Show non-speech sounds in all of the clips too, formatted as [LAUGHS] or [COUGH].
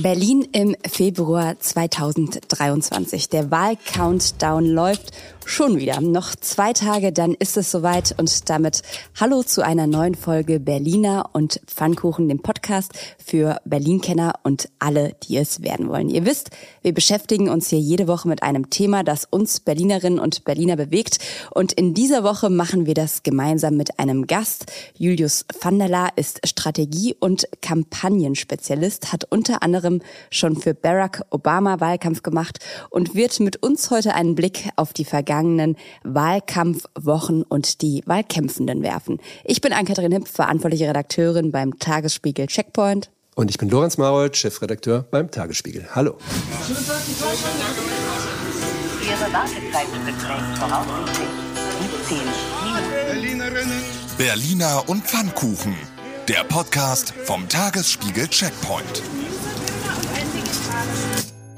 Berlin im Februar 2023. Der Wahlcountdown läuft schon wieder. Noch zwei Tage, dann ist es soweit und damit Hallo zu einer neuen Folge Berliner und Pfannkuchen, dem Podcast für Berlin-Kenner und alle, die es werden wollen. Ihr wisst, wir beschäftigen uns hier jede Woche mit einem Thema, das uns Berlinerinnen und Berliner bewegt und in dieser Woche machen wir das gemeinsam mit einem Gast. Julius Vanderla ist Strategie- und Kampagnenspezialist, hat unter anderem schon für Barack Obama Wahlkampf gemacht und wird mit uns heute einen Blick auf die vergangenen Wahlkampfwochen und die Wahlkämpfenden werfen. Ich bin Ann-Kathrin Hipp, verantwortliche Redakteurin beim Tagesspiegel Checkpoint. Und ich bin Lorenz Marold, Chefredakteur beim Tagesspiegel. Hallo. Ihre Wartezeit beträgt voraussichtlich 17 Minuten. Berliner und Pfannkuchen. Der Podcast vom Tagesspiegel Checkpoint.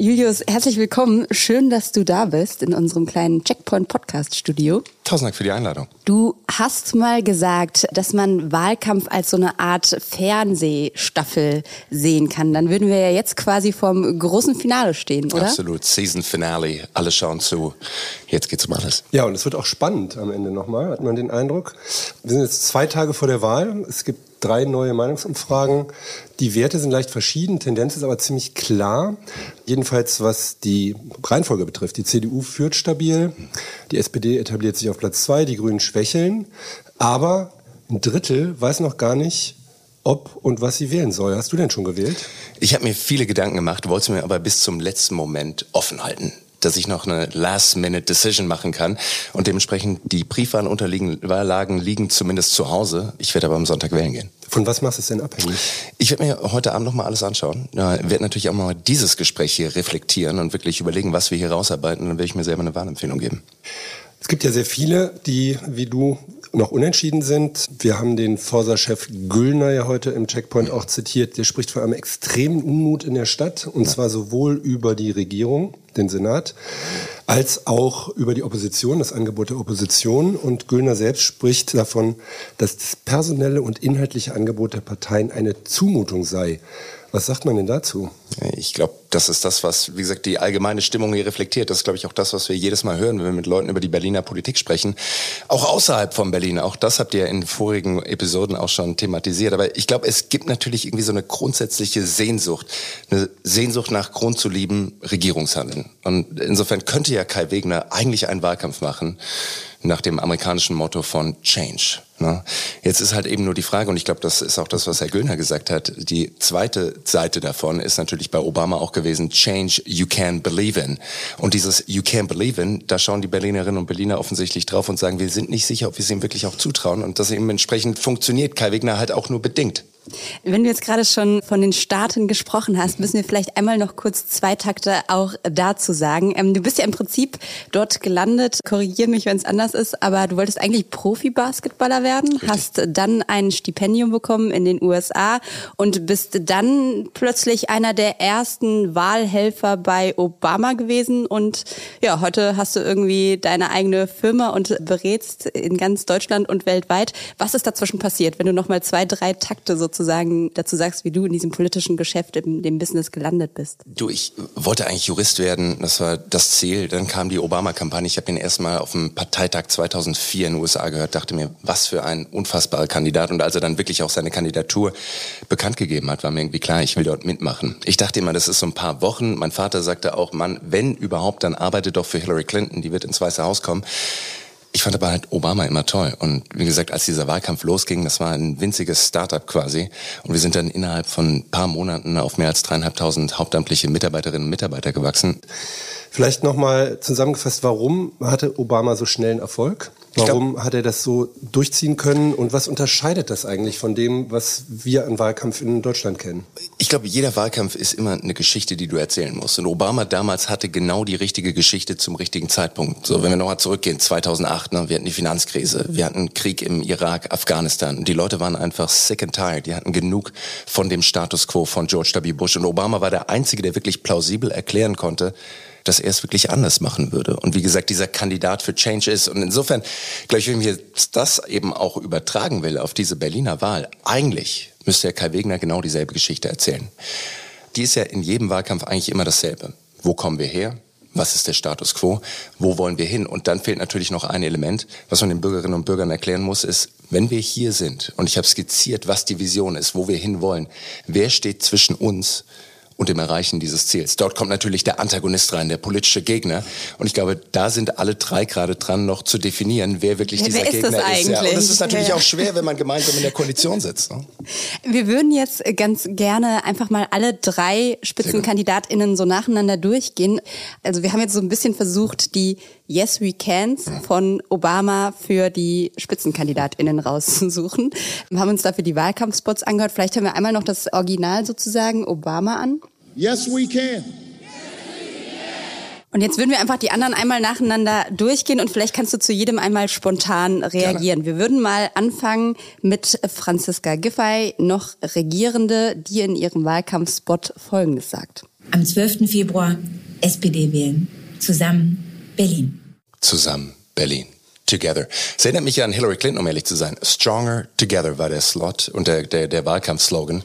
Julius, herzlich willkommen. Schön, dass du da bist in unserem kleinen Checkpoint Podcast Studio. Tausend Dank für die Einladung. Du hast mal gesagt, dass man Wahlkampf als so eine Art Fernsehstaffel sehen kann. Dann würden wir ja jetzt quasi vorm großen Finale stehen, oder? Absolut. Season Finale. Alle schauen zu. Jetzt geht's um alles. Ja, und es wird auch spannend am Ende nochmal, hat man den Eindruck. Wir sind jetzt zwei Tage vor der Wahl. Es gibt drei neue Meinungsumfragen. Die Werte sind leicht verschieden, Tendenz ist aber ziemlich klar. Jedenfalls was die Reihenfolge betrifft. Die CDU führt stabil, die SPD etabliert sich auf Platz zwei, die Grünen schwächeln. Aber ein Drittel weiß noch gar nicht, ob und was sie wählen soll. Hast du denn schon gewählt? Ich habe mir viele Gedanken gemacht, wollte mir aber bis zum letzten Moment offen halten dass ich noch eine Last-Minute-Decision machen kann. Und dementsprechend die Briefwahlunterlagen liegen zumindest zu Hause. Ich werde aber am Sonntag wählen gehen. Von was machst du es denn abhängig? Ich werde mir heute Abend noch mal alles anschauen. Ja, werde natürlich auch mal dieses Gespräch hier reflektieren und wirklich überlegen, was wir hier rausarbeiten. Dann werde ich mir selber eine Wahlempfehlung geben. Es gibt ja sehr viele, die wie du noch unentschieden sind. Wir haben den Forsa-Chef Güllner ja heute im Checkpoint auch zitiert. Der spricht von einem extremen Unmut in der Stadt und zwar sowohl über die Regierung, den Senat, als auch über die Opposition, das Angebot der Opposition. Und Güllner selbst spricht davon, dass das personelle und inhaltliche Angebot der Parteien eine Zumutung sei. Was sagt man denn dazu? Ich glaube, das ist das, was, wie gesagt, die allgemeine Stimmung hier reflektiert. Das ist, glaube ich, auch das, was wir jedes Mal hören, wenn wir mit Leuten über die Berliner Politik sprechen. Auch außerhalb von Berlin. Auch das habt ihr in vorigen Episoden auch schon thematisiert. Aber ich glaube, es gibt natürlich irgendwie so eine grundsätzliche Sehnsucht. Eine Sehnsucht nach grundzulieben Regierungshandeln. Und insofern könnte ja Kai Wegner eigentlich einen Wahlkampf machen nach dem amerikanischen Motto von Change. Ne? Jetzt ist halt eben nur die Frage, und ich glaube, das ist auch das, was Herr Göllner gesagt hat, die zweite Seite davon ist natürlich bei Obama auch gewesen, Change you can believe in. Und dieses you can believe in, da schauen die Berlinerinnen und Berliner offensichtlich drauf und sagen, wir sind nicht sicher, ob wir es ihm wirklich auch zutrauen. Und das eben entsprechend funktioniert Kai Wegner halt auch nur bedingt. Wenn du jetzt gerade schon von den Staaten gesprochen hast, müssen wir vielleicht einmal noch kurz zwei Takte auch dazu sagen. Ähm, du bist ja im Prinzip dort gelandet, korrigier mich, wenn es anders ist, aber du wolltest eigentlich Profi-Basketballer werden, Richtig. hast dann ein Stipendium bekommen in den USA und bist dann plötzlich einer der ersten Wahlhelfer bei Obama gewesen und ja, heute hast du irgendwie deine eigene Firma und berätst in ganz Deutschland und weltweit. Was ist dazwischen passiert, wenn du noch mal zwei, drei Takte so sozusagen dazu sagst, wie du in diesem politischen Geschäft, in dem Business gelandet bist? Du, ich wollte eigentlich Jurist werden. Das war das Ziel. Dann kam die Obama-Kampagne. Ich habe ihn erstmal auf dem Parteitag 2004 in den USA gehört, dachte mir, was für ein unfassbarer Kandidat. Und als er dann wirklich auch seine Kandidatur bekannt gegeben hat, war mir irgendwie klar, ich will dort mitmachen. Ich dachte immer, das ist so ein paar Wochen. Mein Vater sagte auch, Mann, wenn überhaupt, dann arbeite doch für Hillary Clinton. Die wird ins Weiße Haus kommen. Ich fand aber halt Obama immer toll. Und wie gesagt, als dieser Wahlkampf losging, das war ein winziges Startup quasi. Und wir sind dann innerhalb von ein paar Monaten auf mehr als dreieinhalbtausend hauptamtliche Mitarbeiterinnen und Mitarbeiter gewachsen. Vielleicht nochmal zusammengefasst, warum hatte Obama so schnellen Erfolg? Warum glaub, hat er das so durchziehen können und was unterscheidet das eigentlich von dem, was wir an Wahlkampf in Deutschland kennen? Ich glaube, jeder Wahlkampf ist immer eine Geschichte, die du erzählen musst. Und Obama damals hatte genau die richtige Geschichte zum richtigen Zeitpunkt. So, wenn wir nochmal zurückgehen, 2008, ne, wir hatten die Finanzkrise, wir hatten Krieg im Irak, Afghanistan. Und die Leute waren einfach sick and tired. Die hatten genug von dem Status quo von George W. Bush. Und Obama war der Einzige, der wirklich plausibel erklären konnte, dass er es wirklich anders machen würde. Und wie gesagt, dieser Kandidat für Change ist. Und insofern, glaube ich, wenn ich jetzt das eben auch übertragen will auf diese Berliner Wahl, eigentlich müsste Herr Kai Wegner genau dieselbe Geschichte erzählen. die ist ja in jedem Wahlkampf eigentlich immer dasselbe. Wo kommen wir her? Was ist der Status quo? Wo wollen wir hin? Und dann fehlt natürlich noch ein Element, was man den Bürgerinnen und Bürgern erklären muss, ist, wenn wir hier sind und ich habe skizziert, was die Vision ist, wo wir hinwollen, wer steht zwischen uns und dem Erreichen dieses Ziels. Dort kommt natürlich der Antagonist rein, der politische Gegner. Und ich glaube, da sind alle drei gerade dran, noch zu definieren, wer wirklich Ja, dieser wer ist Gegner das ist. Ja, und es ist natürlich Ja. auch schwer, wenn man gemeinsam in der Koalition sitzt. Ne? [LAUGHS] Wir würden jetzt ganz gerne einfach mal alle drei SpitzenkandidatInnen so nacheinander durchgehen. Also wir haben jetzt so ein bisschen versucht, die Yes We Cans von Obama für die SpitzenkandidatInnen rauszusuchen. Wir haben uns dafür die Wahlkampfspots angehört. Vielleicht hören wir einmal noch das Original sozusagen Obama an. Yes, we can. Und jetzt würden wir einfach die anderen einmal nacheinander durchgehen und vielleicht kannst du zu jedem einmal spontan reagieren. Wir würden mal anfangen mit Franziska Giffey, noch Regierende, die in ihrem Wahlkampfspot Folgendes sagt. Am 12. Februar SPD wählen. Zusammen Berlin. Zusammen Berlin. Together. Es erinnert mich an Hillary Clinton, um ehrlich zu sein. Stronger Together war der Slot und der, der, der Wahlkampfslogan.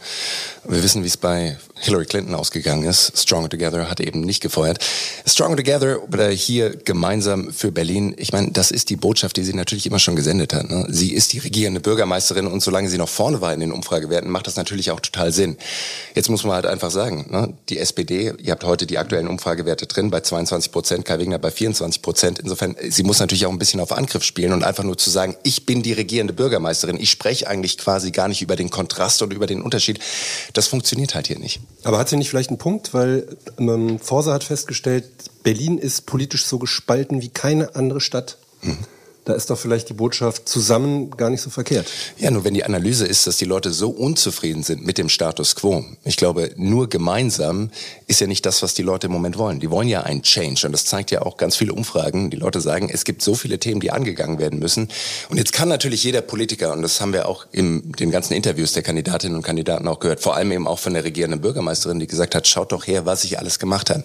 Wir wissen, wie es bei Hillary Clinton ausgegangen ist. Stronger Together hat eben nicht gefeuert. Stronger Together oder hier gemeinsam für Berlin. Ich meine, das ist die Botschaft, die sie natürlich immer schon gesendet hat. Ne? Sie ist die regierende Bürgermeisterin und solange sie noch vorne war in den Umfragewerten, macht das natürlich auch total Sinn. Jetzt muss man halt einfach sagen, ne? die SPD, ihr habt heute die aktuellen Umfragewerte drin bei 22 Prozent, Kai Wegner bei 24 Prozent. Insofern, sie muss natürlich auch ein bisschen auf Angriff spielen und einfach nur zu sagen, ich bin die regierende Bürgermeisterin. Ich spreche eigentlich quasi gar nicht über den Kontrast und über den Unterschied. Das funktioniert halt hier nicht. Aber hat sie nicht vielleicht einen Punkt? Weil ähm, Forsa hat festgestellt, Berlin ist politisch so gespalten wie keine andere Stadt. Da ist doch vielleicht die Botschaft zusammen gar nicht so verkehrt. Ja, nur wenn die Analyse ist, dass die Leute so unzufrieden sind mit dem Status quo. Ich glaube, nur gemeinsam ist ja nicht das, was die Leute im Moment wollen. Die wollen ja einen Change und das zeigt ja auch ganz viele Umfragen. Die Leute sagen, es gibt so viele Themen, die angegangen werden müssen. Und jetzt kann natürlich jeder Politiker, und das haben wir auch in den ganzen Interviews der Kandidatinnen und Kandidaten auch gehört, vor allem eben auch von der regierenden Bürgermeisterin, die gesagt hat, schaut doch her, was ich alles gemacht habe.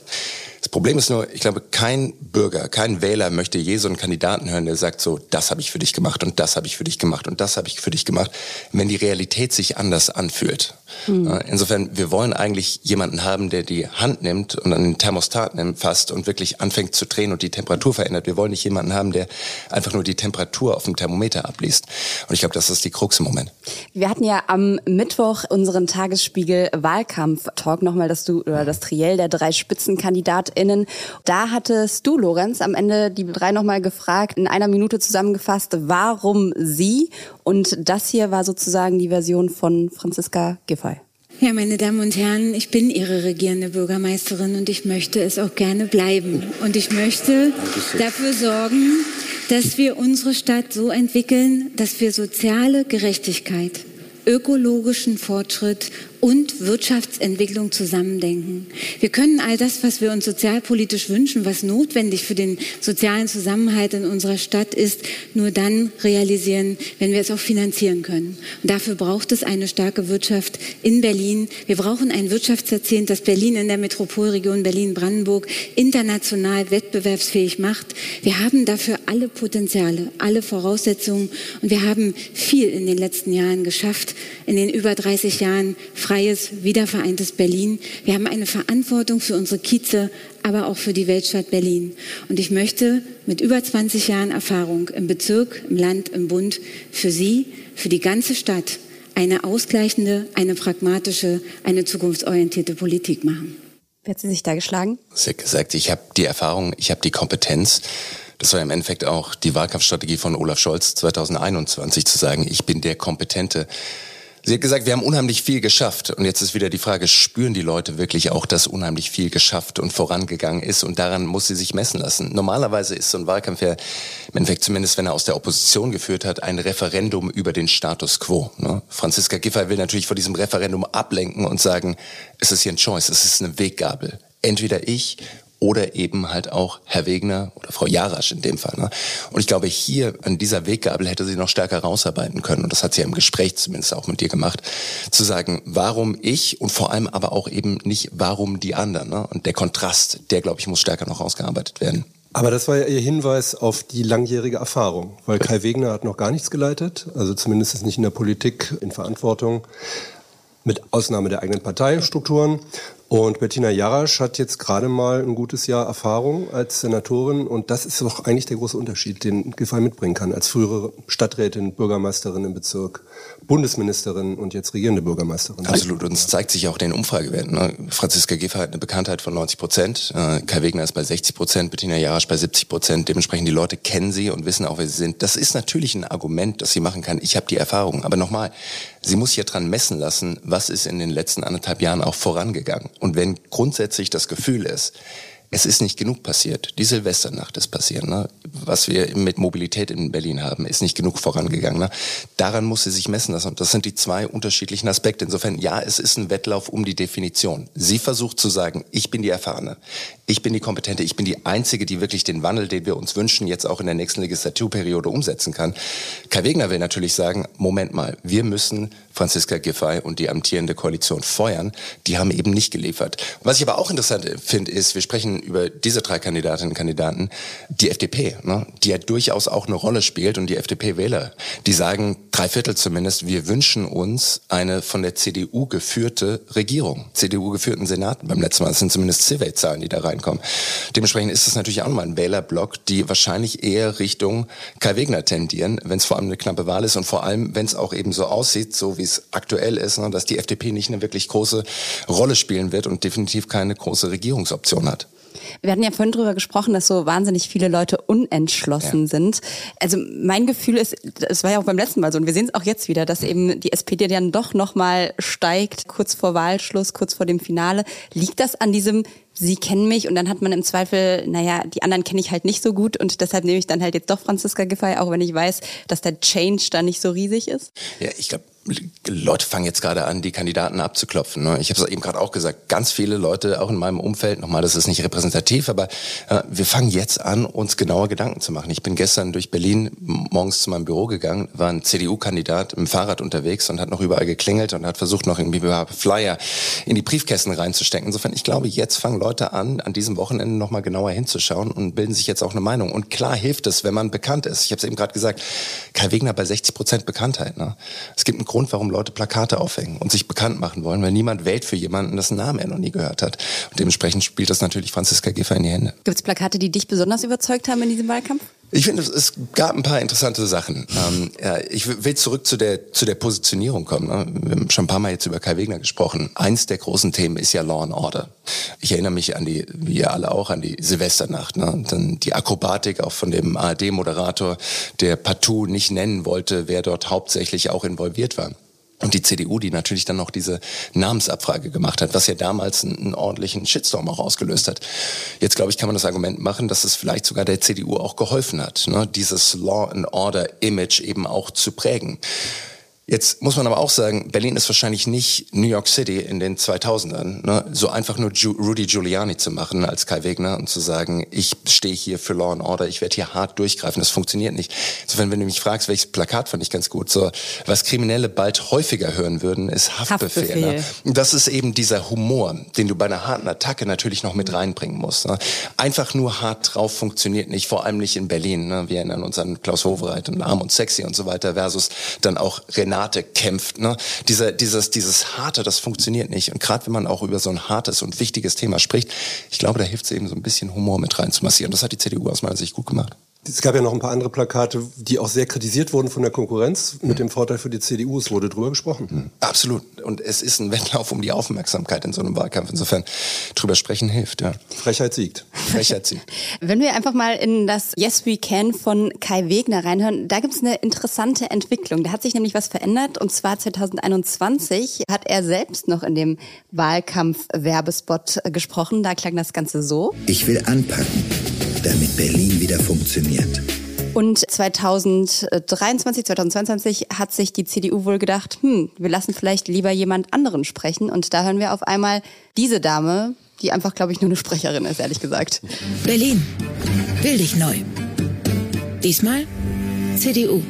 Das Problem ist nur, ich glaube, kein Bürger, kein Wähler möchte je so einen Kandidaten hören, der sagt so, das habe ich für dich gemacht und das habe ich für dich gemacht und das habe ich für dich gemacht, wenn die Realität sich anders anfühlt. Ja, Insofern, wir wollen eigentlich jemanden haben, der die Hand nimmt und an den Thermostat nimmt, fasst und wirklich anfängt zu drehen und die Temperatur verändert. Wir wollen nicht jemanden haben, der einfach nur die Temperatur auf dem Thermometer abliest. Und ich glaube, das ist die Krux im Moment. Wir hatten ja am Mittwoch unseren Tagesspiegel Wahlkampf-Talk nochmal, dass du, oder das Triell der drei SpitzenkandidatInnen. Da hattest du, Lorenz, am Ende die drei nochmal gefragt, in einer Minute zusammengefasst, warum sie? Und das hier war sozusagen die Version von Franziska Giffey. Ja, meine Damen und Herren, ich bin Ihre regierende Bürgermeisterin und ich möchte es auch gerne bleiben. Und ich möchte dafür sorgen, dass wir unsere Stadt so entwickeln, dass wir soziale Gerechtigkeit, ökologischen Fortschritt und Wirtschaftsentwicklung zusammendenken. Wir können all das, was wir uns sozialpolitisch wünschen, was notwendig für den sozialen Zusammenhalt in unserer Stadt ist, nur dann realisieren, wenn wir es auch finanzieren können. Und dafür braucht es eine starke Wirtschaft in Berlin. Wir brauchen ein Wirtschaftsjahrzehnt, das Berlin in der Metropolregion Berlin-Brandenburg international wettbewerbsfähig macht. Wir haben dafür alle Potenziale, alle Voraussetzungen und wir haben viel in den letzten Jahren geschafft, in den über 30 Jahren freies, wiedervereintes Berlin. Wir haben eine Verantwortung für unsere Kieze, aber auch für die Weltstadt Berlin. Und ich möchte mit über 20 Jahren Erfahrung im Bezirk, im Land, im Bund für Sie, für die ganze Stadt eine ausgleichende, eine pragmatische, eine zukunftsorientierte Politik machen. Wie hat sie sich da geschlagen? Sie hat gesagt, ich habe die Erfahrung, ich habe die Kompetenz. Das war im Endeffekt auch die Wahlkampfstrategie von Olaf Scholz 2021 zu sagen, ich bin der Kompetente. Sie hat gesagt, wir haben unheimlich viel geschafft. Und jetzt ist wieder die Frage, spüren die Leute wirklich auch, dass unheimlich viel geschafft und vorangegangen ist? Und daran muss sie sich messen lassen. Normalerweise ist so ein Wahlkampf ja, im Endeffekt zumindest, wenn er aus der Opposition geführt hat, ein Referendum über den Status quo. Ne? Franziska Giffey will natürlich vor diesem Referendum ablenken und sagen, es ist hier ein Choice, es ist eine Weggabel. Entweder ich oder eben halt auch Herr Wegner oder Frau Jarasch in dem Fall. Ne? Und ich glaube, hier an dieser Weggabel hätte sie noch stärker rausarbeiten können. Und das hat sie ja im Gespräch zumindest auch mit dir gemacht, zu sagen, warum ich und vor allem aber auch eben nicht, warum die anderen. Ne? Und der Kontrast, der, glaube ich, muss stärker noch ausgearbeitet werden. Aber das war ja Ihr Hinweis auf die langjährige Erfahrung, weil Kai Wegner hat noch gar nichts geleitet, also zumindest nicht in der Politik in Verantwortung, mit Ausnahme der eigenen Parteistrukturen. Und Bettina Jarasch hat jetzt gerade mal ein gutes Jahr Erfahrung als Senatorin und das ist doch eigentlich der große Unterschied, den Giffey mitbringen kann als frühere Stadträtin, Bürgermeisterin im Bezirk, Bundesministerin und jetzt regierende Bürgermeisterin. Absolut. Und es zeigt sich auch den Umfragewerten. Ne? Franziska Giffey hat eine Bekanntheit von 90 Prozent, äh, Kai Wegner ist bei 60 Prozent, Bettina Jarasch bei 70 Prozent. Dementsprechend die Leute kennen sie und wissen auch, wer sie sind. Das ist natürlich ein Argument, das sie machen kann. Ich habe die Erfahrung. Aber nochmal, sie muss ja dran messen lassen, was ist in den letzten anderthalb Jahren auch vorangegangen. Und wenn grundsätzlich das Gefühl ist, es ist nicht genug passiert. Die Silvesternacht ist passiert. Ne? Was wir mit Mobilität in Berlin haben, ist nicht genug vorangegangen. Ne? Daran muss sie sich messen lassen. Das sind die zwei unterschiedlichen Aspekte. Insofern, ja, es ist ein Wettlauf um die Definition. Sie versucht zu sagen, ich bin die Erfahrene, ich bin die Kompetente, ich bin die Einzige, die wirklich den Wandel, den wir uns wünschen, jetzt auch in der nächsten Legislaturperiode umsetzen kann. Kai Wegner will natürlich sagen, Moment mal, wir müssen Franziska Giffey und die amtierende Koalition feuern. Die haben eben nicht geliefert. Was ich aber auch interessant finde, ist, wir sprechen über diese drei Kandidatinnen und Kandidaten, die FDP, ne, die ja durchaus auch eine Rolle spielt und die FDP-Wähler, die sagen, drei Viertel zumindest, wir wünschen uns eine von der CDU geführte Regierung, CDU geführten Senat beim letzten Mal. Das sind zumindest Survey-Zahlen, die da reinkommen. Dementsprechend ist es natürlich auch nochmal ein Wählerblock, die wahrscheinlich eher Richtung Kai Wegner tendieren, wenn es vor allem eine knappe Wahl ist und vor allem, wenn es auch eben so aussieht, so wie es aktuell ist, ne, dass die FDP nicht eine wirklich große Rolle spielen wird und definitiv keine große Regierungsoption hat. Wir hatten ja vorhin drüber gesprochen, dass so wahnsinnig viele Leute unentschlossen ja. sind. Also mein Gefühl ist, es war ja auch beim letzten Mal so und wir sehen es auch jetzt wieder, dass eben die SPD dann doch nochmal steigt, kurz vor Wahlschluss, kurz vor dem Finale. Liegt das an diesem Sie kennen mich und dann hat man im Zweifel, naja, die anderen kenne ich halt nicht so gut und deshalb nehme ich dann halt jetzt doch Franziska Giffey, auch wenn ich weiß, dass der Change da nicht so riesig ist? Ja, ich glaube, Leute fangen jetzt gerade an, die Kandidaten abzuklopfen. Ne? Ich habe es eben gerade auch gesagt, ganz viele Leute, auch in meinem Umfeld, nochmal, das ist nicht repräsentativ, aber äh, wir fangen jetzt an, uns genauer Gedanken zu machen. Ich bin gestern durch Berlin morgens zu meinem Büro gegangen, war ein CDU-Kandidat im Fahrrad unterwegs und hat noch überall geklingelt und hat versucht, noch irgendwie Flyer in die Briefkästen reinzustecken. Insofern, ich glaube, jetzt fangen Leute an, an diesem Wochenende nochmal genauer hinzuschauen und bilden sich jetzt auch eine Meinung. Und klar hilft es, wenn man bekannt ist. Ich habe es eben gerade gesagt, Kai Wegner bei 60 Prozent Bekanntheit. Ne? Es gibt einen Grund, warum Leute Plakate aufhängen und sich bekannt machen wollen, weil niemand wählt für jemanden, dessen Namen er noch nie gehört hat. Und dementsprechend spielt das natürlich Franziska Giffey in die Hände. Gibt es Plakate, die dich besonders überzeugt haben in diesem Wahlkampf? Ich finde, es gab ein paar interessante Sachen. Ähm, ja, ich will zurück zu der, zu der Positionierung kommen. Ne? Wir haben schon ein paar Mal jetzt über Kai Wegner gesprochen. Eins der großen Themen ist ja Law and Order. Ich erinnere mich an die, wie ihr alle auch, an die Silvesternacht. Ne? Dann die Akrobatik auch von dem ARD-Moderator, der partout nicht nennen wollte, wer dort hauptsächlich auch involviert war. Und die CDU, die natürlich dann noch diese Namensabfrage gemacht hat, was ja damals einen, einen ordentlichen Shitstorm auch ausgelöst hat. Jetzt, glaube ich, kann man das Argument machen, dass es vielleicht sogar der CDU auch geholfen hat, ne? dieses Law and Order Image eben auch zu prägen. Jetzt muss man aber auch sagen, Berlin ist wahrscheinlich nicht New York City in den 2000ern. Ne? So einfach nur Ju Rudy Giuliani zu machen als Kai Wegner und zu sagen, ich stehe hier für Law and Order, ich werde hier hart durchgreifen. Das funktioniert nicht. Insofern, wenn du mich fragst, welches Plakat fand ich ganz gut, so was Kriminelle bald häufiger hören würden, ist Haftbefehl. Haftbefehl. Ne? Das ist eben dieser Humor, den du bei einer harten Attacke natürlich noch mit reinbringen musst. Ne? Einfach nur hart drauf funktioniert nicht, vor allem nicht in Berlin. Ne? Wir erinnern uns an Klaus Hovereit und Arm und Sexy und so weiter versus dann auch Renate Renate kämpft. Ne? Dieser, dieses, dieses Harte, das funktioniert nicht. Und gerade wenn man auch über so ein hartes und wichtiges Thema spricht, ich glaube, da hilft es eben so ein bisschen Humor mit reinzumassieren. Das hat die CDU aus meiner Sicht gut gemacht. Es gab ja noch ein paar andere Plakate, die auch sehr kritisiert wurden von der Konkurrenz, mit dem Vorteil für die CDU. Es wurde drüber gesprochen. Mhm. Absolut. Und es ist ein Wettlauf um die Aufmerksamkeit in so einem Wahlkampf. Insofern drüber sprechen hilft. Ja. Frechheit siegt. Frechheit siegt. [LAUGHS] Wenn wir einfach mal in das Yes We Can von Kai Wegner reinhören, da gibt es eine interessante Entwicklung. Da hat sich nämlich was verändert. Und zwar 2021 hat er selbst noch in dem Wahlkampf-Werbespot gesprochen. Da klang das Ganze so. Ich will anpacken damit Berlin wieder funktioniert. Und 2023, 2022 hat sich die CDU wohl gedacht, hm, wir lassen vielleicht lieber jemand anderen sprechen. Und da hören wir auf einmal diese Dame, die einfach, glaube ich, nur eine Sprecherin ist, ehrlich gesagt. Berlin, will dich neu. Diesmal CDU.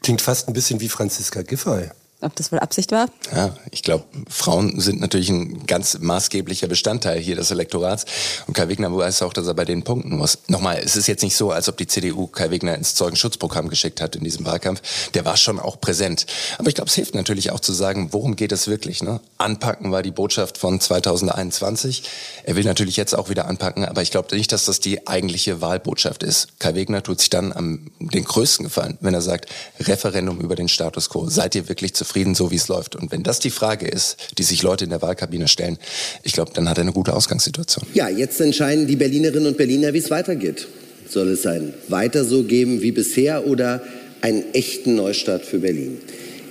Klingt fast ein bisschen wie Franziska Giffey. Ob das wohl Absicht war? Ja, ich glaube, Frauen sind natürlich ein ganz maßgeblicher Bestandteil hier des Elektorats. Und Kai Wegner weiß auch, dass er bei den punkten muss. Nochmal, es ist jetzt nicht so, als ob die CDU Kai Wegner ins Zeugenschutzprogramm geschickt hat in diesem Wahlkampf. Der war schon auch präsent. Aber ich glaube, es hilft natürlich auch zu sagen, worum geht es wirklich. Ne? Anpacken war die Botschaft von 2021. Er will natürlich jetzt auch wieder anpacken, aber ich glaube nicht, dass das die eigentliche Wahlbotschaft ist. Kai Wegner tut sich dann am den größten Gefallen, wenn er sagt, Referendum über den Status quo. Seid ihr wirklich zufrieden? Zufrieden, so wie es läuft? Und wenn das die Frage ist, die sich Leute in der Wahlkabine stellen, ich glaube, dann hat er eine gute Ausgangssituation. Ja, jetzt entscheiden die Berlinerinnen und Berliner, wie es weitergeht. Soll es ein weiter so geben wie bisher oder einen echten Neustart für Berlin?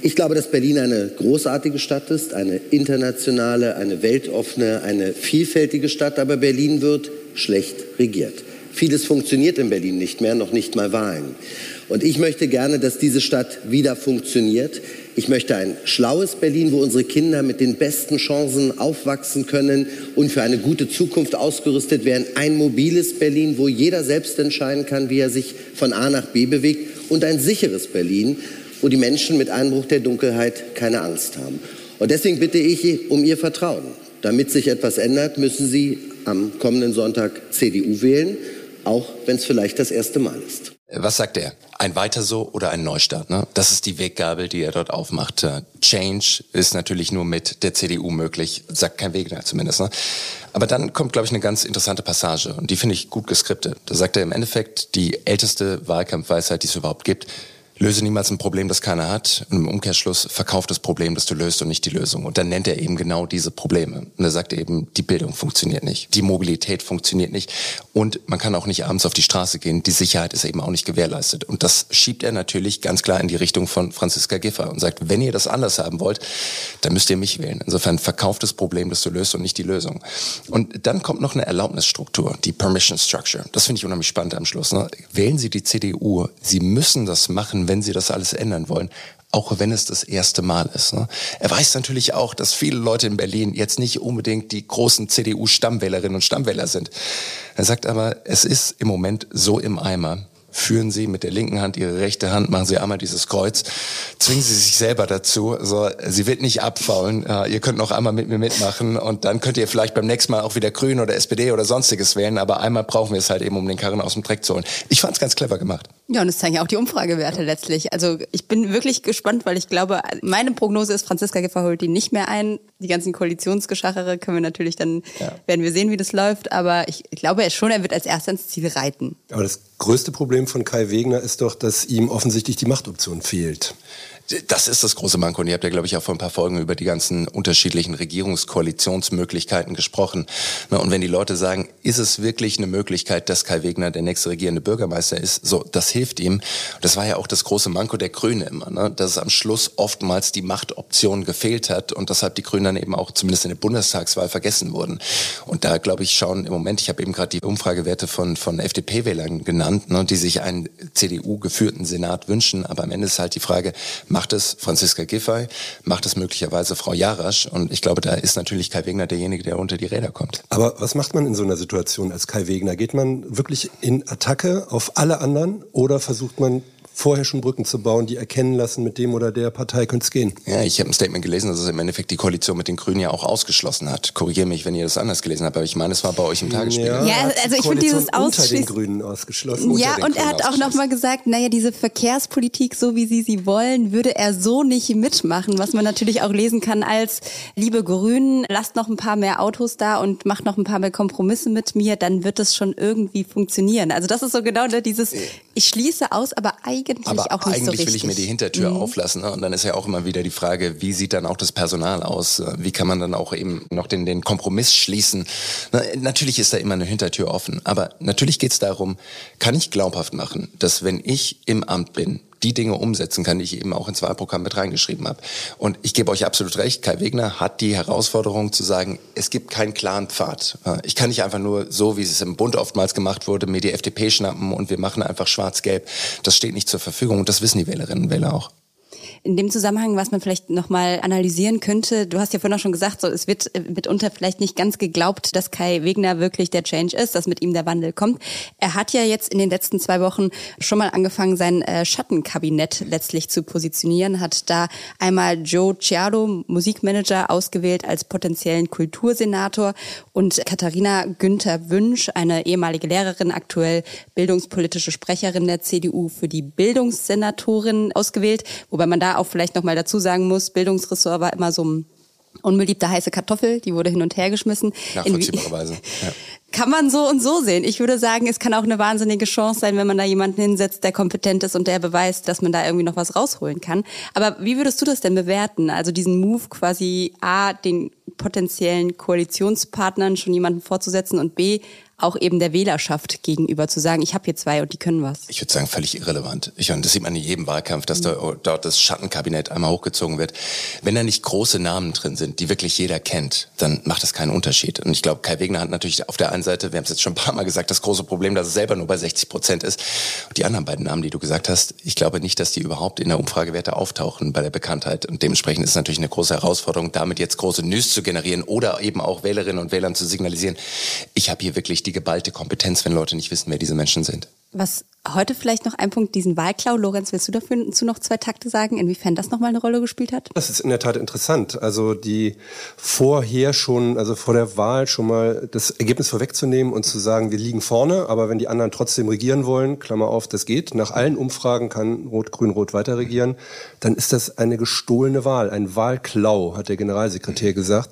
Ich glaube, dass Berlin eine großartige Stadt ist, eine internationale, eine weltoffene, eine vielfältige Stadt, aber Berlin wird schlecht regiert. Vieles funktioniert in Berlin nicht mehr, noch nicht mal Wahlen. Und ich möchte gerne, dass diese Stadt wieder funktioniert. Ich möchte ein schlaues Berlin, wo unsere Kinder mit den besten Chancen aufwachsen können und für eine gute Zukunft ausgerüstet werden. Ein mobiles Berlin, wo jeder selbst entscheiden kann, wie er sich von A nach B bewegt. Und ein sicheres Berlin, wo die Menschen mit Einbruch der Dunkelheit keine Angst haben. Und deswegen bitte ich um Ihr Vertrauen. Damit sich etwas ändert, müssen Sie am kommenden Sonntag CDU wählen, auch wenn es vielleicht das erste Mal ist. Was sagt er? Ein Weiter so oder ein Neustart? Ne? Das ist die Weggabel, die er dort aufmacht. Äh, Change ist natürlich nur mit der CDU möglich, sagt kein Wegner zumindest. Ne? Aber dann kommt, glaube ich, eine ganz interessante Passage und die finde ich gut geskriptet. Da sagt er im Endeffekt die älteste Wahlkampfweisheit, die es überhaupt gibt. Löse niemals ein Problem, das keiner hat. Und im Umkehrschluss verkauft das Problem, das du löst und nicht die Lösung. Und dann nennt er eben genau diese Probleme. Und er sagt eben, die Bildung funktioniert nicht, die Mobilität funktioniert nicht und man kann auch nicht abends auf die Straße gehen. Die Sicherheit ist eben auch nicht gewährleistet. Und das schiebt er natürlich ganz klar in die Richtung von Franziska Giffer und sagt, wenn ihr das anders haben wollt, dann müsst ihr mich wählen. Insofern verkauft das Problem, das du löst und nicht die Lösung. Und dann kommt noch eine Erlaubnisstruktur, die Permission Structure. Das finde ich unheimlich spannend am Schluss. Ne? Wählen Sie die CDU. Sie müssen das machen, wenn sie das alles ändern wollen auch wenn es das erste Mal ist. Ne? Er weiß natürlich auch, dass viele Leute in Berlin jetzt nicht unbedingt die großen CDU-Stammwählerinnen und Stammwähler sind. Er sagt aber, es ist im Moment so im Eimer führen Sie mit der linken Hand Ihre rechte Hand, machen Sie einmal dieses Kreuz, zwingen Sie sich selber dazu. Also, sie wird nicht abfaulen. Ihr könnt noch einmal mit mir mitmachen und dann könnt ihr vielleicht beim nächsten Mal auch wieder Grün oder SPD oder sonstiges wählen. Aber einmal brauchen wir es halt eben, um den Karren aus dem Dreck zu holen. Ich fand es ganz clever gemacht. Ja, und es zeigen ja auch die Umfragewerte letztlich. Also ich bin wirklich gespannt, weil ich glaube, meine Prognose ist, Franziska Giffey holt die nicht mehr ein. Die ganzen Koalitionsgeschachere können wir natürlich dann, ja. werden wir sehen, wie das läuft. Aber ich, ich glaube schon, er wird als erster ins Ziel reiten. Aber das größte Problem von Kai Wegner ist doch, dass ihm offensichtlich die Machtoption fehlt. Das ist das große Manko. Und ihr habt ja, glaube ich, auch vor ein paar Folgen über die ganzen unterschiedlichen Regierungskoalitionsmöglichkeiten gesprochen. Und wenn die Leute sagen, ist es wirklich eine Möglichkeit, dass Kai Wegner der nächste regierende Bürgermeister ist, so, das hilft ihm. Das war ja auch das große Manko der Grünen immer, ne? dass es am Schluss oftmals die Machtoption gefehlt hat und deshalb die Grünen dann eben auch zumindest in der Bundestagswahl vergessen wurden. Und da, glaube ich, schauen im Moment, ich habe eben gerade die Umfragewerte von, von FDP-Wählern genannt, ne, die sich einen CDU-geführten Senat wünschen. Aber am Ende ist halt die Frage, Macht es Franziska Giffey? Macht es möglicherweise Frau Jarasch? Und ich glaube, da ist natürlich Kai Wegner derjenige, der unter die Räder kommt. Aber was macht man in so einer Situation als Kai Wegner? Geht man wirklich in Attacke auf alle anderen oder versucht man vorher schon Brücken zu bauen, die erkennen lassen, mit dem oder der Partei könnte es gehen. Ja, ich habe ein Statement gelesen, dass es im Endeffekt die Koalition mit den Grünen ja auch ausgeschlossen hat. Korrigiere mich, wenn ihr das anders gelesen habt, aber ich meine, es war bei euch im Tagesspiegel. Ja, ja also ich finde dieses Ausschließen... Unter den Grünen ausgeschlossen. Ja, und er hat auch nochmal gesagt, naja, diese Verkehrspolitik, so wie sie sie wollen, würde er so nicht mitmachen, was man natürlich auch lesen kann als, liebe Grünen, lasst noch ein paar mehr Autos da und macht noch ein paar mehr Kompromisse mit mir, dann wird es schon irgendwie funktionieren. Also das ist so genau dieses, ich schließe aus, aber eigentlich eigentlich aber auch nicht eigentlich so richtig. will ich mir die Hintertür mhm. auflassen. Ne? Und dann ist ja auch immer wieder die Frage, wie sieht dann auch das Personal aus? Wie kann man dann auch eben noch den, den Kompromiss schließen? Na, natürlich ist da immer eine Hintertür offen. Aber natürlich geht es darum, kann ich glaubhaft machen, dass wenn ich im Amt bin, die Dinge umsetzen kann, die ich eben auch ins Wahlprogramm mit reingeschrieben habe. Und ich gebe euch absolut recht, Kai Wegner hat die Herausforderung zu sagen, es gibt keinen klaren Pfad. Ich kann nicht einfach nur so, wie es im Bund oftmals gemacht wurde, mir die FDP schnappen und wir machen einfach schwarz-gelb. Das steht nicht zur Verfügung und das wissen die Wählerinnen und Wähler auch. In dem Zusammenhang, was man vielleicht nochmal analysieren könnte, du hast ja vorhin auch schon gesagt, so, es wird äh, mitunter vielleicht nicht ganz geglaubt, dass Kai Wegner wirklich der Change ist, dass mit ihm der Wandel kommt. Er hat ja jetzt in den letzten zwei Wochen schon mal angefangen, sein äh, Schattenkabinett letztlich zu positionieren, hat da einmal Joe Ciardo, Musikmanager, ausgewählt als potenziellen Kultursenator und Katharina Günther Wünsch, eine ehemalige Lehrerin, aktuell bildungspolitische Sprecherin der CDU für die Bildungssenatorin ausgewählt, wobei man da auch vielleicht noch mal dazu sagen muss, Bildungsressort war immer so ein unbeliebte heiße Kartoffel, die wurde hin und her geschmissen. Nachvollziehbarerweise. Ja. [LAUGHS] Kann man so und so sehen. Ich würde sagen, es kann auch eine wahnsinnige Chance sein, wenn man da jemanden hinsetzt, der kompetent ist und der beweist, dass man da irgendwie noch was rausholen kann. Aber wie würdest du das denn bewerten? Also diesen Move quasi A, den potenziellen Koalitionspartnern schon jemanden vorzusetzen und B, auch eben der Wählerschaft gegenüber zu sagen, ich habe hier zwei und die können was? Ich würde sagen, völlig irrelevant. Ich meine, das sieht man in jedem Wahlkampf, dass mhm. da, dort das Schattenkabinett einmal hochgezogen wird. Wenn da nicht große Namen drin sind, die wirklich jeder kennt, dann macht das keinen Unterschied. Und ich glaube, Kai Wegner hat natürlich auf der einen Seite, wir haben es jetzt schon ein paar Mal gesagt, das große Problem, dass er selber nur bei 60 Prozent ist. Und die anderen beiden Namen, die du gesagt hast, ich glaube nicht, dass die überhaupt in der Umfragewerte auftauchen bei der Bekanntheit. Und dementsprechend ist es natürlich eine große Herausforderung, damit jetzt große News zu generieren oder eben auch Wählerinnen und Wählern zu signalisieren, ich habe hier wirklich die geballte Kompetenz, wenn Leute nicht wissen, wer diese Menschen sind. Was heute vielleicht noch ein Punkt, diesen Wahlklau. Lorenz, willst du dazu noch zwei Takte sagen, inwiefern das nochmal eine Rolle gespielt hat? Das ist in der Tat interessant. Also die vorher schon, also vor der Wahl schon mal das Ergebnis vorwegzunehmen und zu sagen, wir liegen vorne, aber wenn die anderen trotzdem regieren wollen, Klammer auf, das geht. Nach allen Umfragen kann Rot-Grün-Rot weiter regieren. Dann ist das eine gestohlene Wahl, ein Wahlklau, hat der Generalsekretär gesagt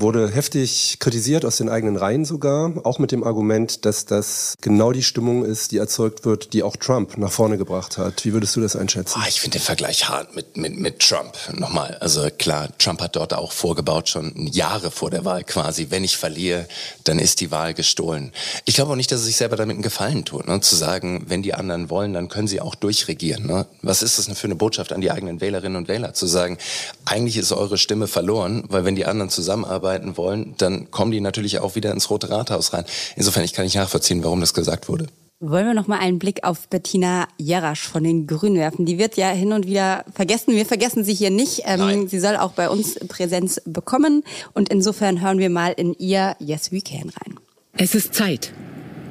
wurde heftig kritisiert aus den eigenen Reihen sogar, auch mit dem Argument, dass das genau die Stimmung ist, die erzeugt wird, die auch Trump nach vorne gebracht hat. Wie würdest du das einschätzen? Oh, ich finde den Vergleich hart mit, mit, mit Trump. Nochmal, also klar, Trump hat dort auch vorgebaut, schon Jahre vor der Wahl quasi. Wenn ich verliere, dann ist die Wahl gestohlen. Ich glaube auch nicht, dass er sich selber damit einen Gefallen tut, ne? zu sagen, wenn die anderen wollen, dann können sie auch durchregieren. Ne? Was ist das für eine Botschaft an die eigenen Wählerinnen und Wähler? Zu sagen, eigentlich ist eure Stimme verloren, weil wenn die anderen zusammenarbeiten, arbeiten wollen, dann kommen die natürlich auch wieder ins Rote Rathaus rein. Insofern, ich kann nicht nachvollziehen, warum das gesagt wurde. Wollen wir noch mal einen Blick auf Bettina Jarasch von den Grünen werfen? Die wird ja hin und wieder vergessen. Wir vergessen sie hier nicht. Ähm, sie soll auch bei uns Präsenz bekommen. Und insofern hören wir mal in ihr Yes We Can rein. Es ist Zeit,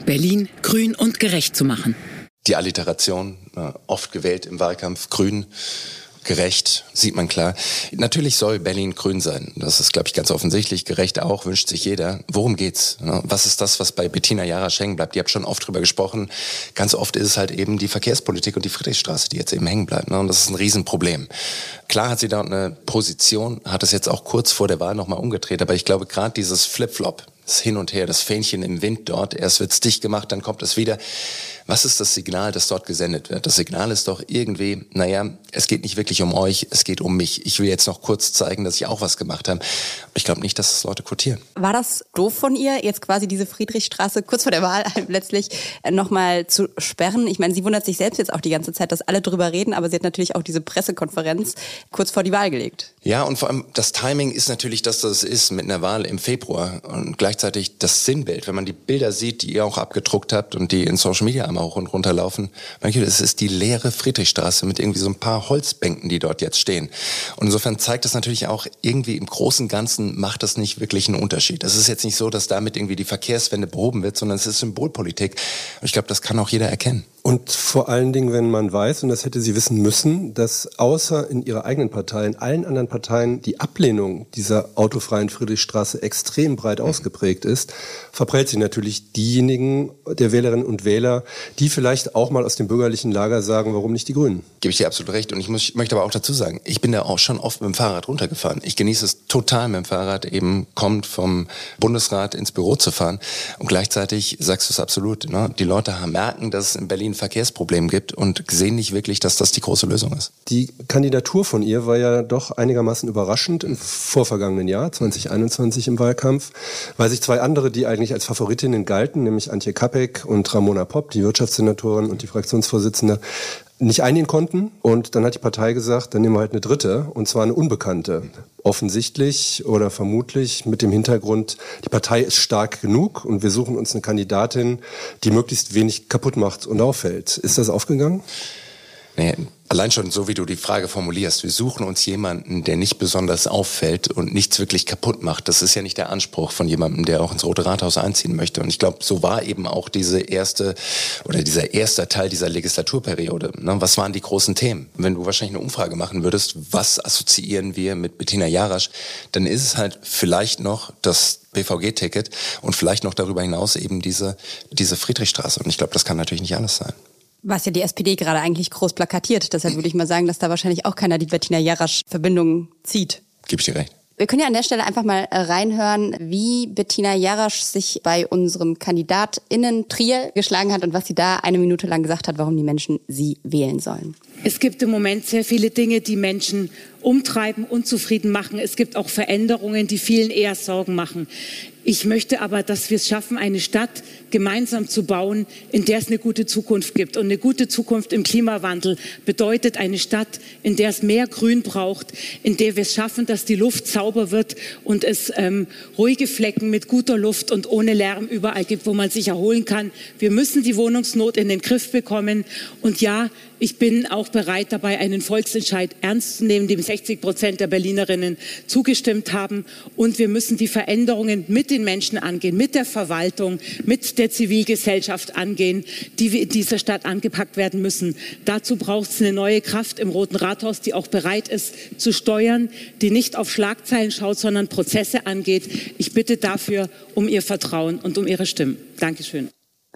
Berlin grün und gerecht zu machen. Die Alliteration, äh, oft gewählt im Wahlkampf, grün gerecht, sieht man klar. Natürlich soll Berlin grün sein. Das ist, glaube ich, ganz offensichtlich. Gerecht auch, wünscht sich jeder. Worum geht's? Was ist das, was bei Bettina Jarasch hängen bleibt? Ihr habt schon oft drüber gesprochen. Ganz oft ist es halt eben die Verkehrspolitik und die Friedrichstraße, die jetzt eben hängen bleibt. Ne? Und das ist ein Riesenproblem. Klar hat sie da eine Position, hat es jetzt auch kurz vor der Wahl nochmal umgedreht. Aber ich glaube, gerade dieses Flip-Flop, das Hin und Her, das Fähnchen im Wind dort, erst wird's dicht gemacht, dann kommt es wieder was ist das Signal, das dort gesendet wird? Das Signal ist doch irgendwie, naja, es geht nicht wirklich um euch, es geht um mich. Ich will jetzt noch kurz zeigen, dass ich auch was gemacht habe. Ich glaube nicht, dass das Leute quotieren. War das doof von ihr, jetzt quasi diese Friedrichstraße kurz vor der Wahl [LAUGHS] letztlich äh, nochmal zu sperren? Ich meine, sie wundert sich selbst jetzt auch die ganze Zeit, dass alle drüber reden, aber sie hat natürlich auch diese Pressekonferenz kurz vor die Wahl gelegt. Ja, und vor allem das Timing ist natürlich, dass das ist mit einer Wahl im Februar und gleichzeitig das Sinnbild, wenn man die Bilder sieht, die ihr auch abgedruckt habt und die in Social Media einmal hoch und runter laufen. Manche, es ist die leere Friedrichstraße mit irgendwie so ein paar Holzbänken, die dort jetzt stehen. Und insofern zeigt das natürlich auch irgendwie im Großen und Ganzen macht das nicht wirklich einen Unterschied. Es ist jetzt nicht so, dass damit irgendwie die Verkehrswende behoben wird, sondern es ist Symbolpolitik. Und ich glaube, das kann auch jeder erkennen. Und vor allen Dingen, wenn man weiß, und das hätte sie wissen müssen, dass außer in ihrer eigenen Partei, in allen anderen Parteien die Ablehnung dieser autofreien Friedrichstraße extrem breit ausgeprägt ist, verprellt sie natürlich diejenigen der Wählerinnen und Wähler, die vielleicht auch mal aus dem bürgerlichen Lager sagen, warum nicht die Grünen. Gebe ich dir absolut recht. Und ich, muss, möchte aber auch dazu sagen, ich bin da auch schon oft mit dem Fahrrad runtergefahren. Ich genieße es total mit dem Fahrrad, eben kommt vom Bundesrat ins Büro zu fahren. Und gleichzeitig sagst du es absolut. Ne? Die Leute merken, dass es in Berlin ein Verkehrsproblem gibt und sehen nicht wirklich, dass das die große Lösung ist. Die Kandidatur von ihr war ja doch einigermaßen überraschend im vorvergangenen Jahr, 2021 im Wahlkampf, weil sich zwei andere, die eigentlich als Favoritinnen galten, nämlich Antje Kapek und Ramona Popp, die Wirtschaftssenatorin und die Fraktionsvorsitzende, nicht einigen konnten. Und dann hat die Partei gesagt, dann nehmen wir halt eine dritte, und zwar eine Unbekannte. Offensichtlich oder vermutlich mit dem Hintergrund, die Partei ist stark genug und wir suchen uns eine Kandidatin, die möglichst wenig kaputt macht und auffällt. Ist das aufgegangen? Naja, Allein schon so, wie du die Frage formulierst. Wir suchen uns jemanden, der nicht besonders auffällt und nichts wirklich kaputt macht. Das ist ja nicht der Anspruch von jemandem, der auch ins Rote Rathaus einziehen möchte. Und ich glaube, so war eben auch diese erste oder dieser erste Teil dieser Legislaturperiode. Ne? Was waren die großen Themen? Wenn du wahrscheinlich eine Umfrage machen würdest, was assoziieren wir mit Bettina Jarasch, dann ist es halt vielleicht noch das BVG-Ticket und vielleicht noch darüber hinaus eben diese, diese Friedrichstraße. Und ich glaube, das kann natürlich nicht alles sein. Was ja die SPD gerade eigentlich groß plakatiert. Deshalb würde ich mal sagen, dass da wahrscheinlich auch keiner die Bettina Jarasch-Verbindung zieht. Gib ich dir recht. Wir können ja an der Stelle einfach mal äh, reinhören, wie Bettina Jarasch sich bei unserem KandidatInnen Trier geschlagen hat und was sie da eine Minute lang gesagt hat, warum die Menschen sie wählen sollen. Es gibt im Moment sehr viele Dinge, die Menschen umtreiben, unzufrieden machen. Es gibt auch Veränderungen, die vielen eher Sorgen machen. Ich möchte aber, dass wir es schaffen, eine Stadt gemeinsam zu bauen, in der es eine gute Zukunft gibt. Und eine gute Zukunft im Klimawandel bedeutet eine Stadt, in der es mehr Grün braucht, in der wir es schaffen, dass die Luft sauber wird und es ähm, ruhige Flecken mit guter Luft und ohne Lärm überall gibt, wo man sich erholen kann. Wir müssen die Wohnungsnot in den Griff bekommen. Und ja, ich bin auch bereit, dabei einen Volksentscheid ernst zu nehmen, dem 60 Prozent der Berlinerinnen zugestimmt haben. Und wir müssen die Veränderungen mit den Menschen angehen, mit der Verwaltung, mit der Zivilgesellschaft angehen, die in dieser Stadt angepackt werden müssen. Dazu braucht es eine neue Kraft im Roten Rathaus, die auch bereit ist zu steuern, die nicht auf Schlagzeilen schaut, sondern Prozesse angeht. Ich bitte dafür um Ihr Vertrauen und um Ihre Stimmen. Dankeschön.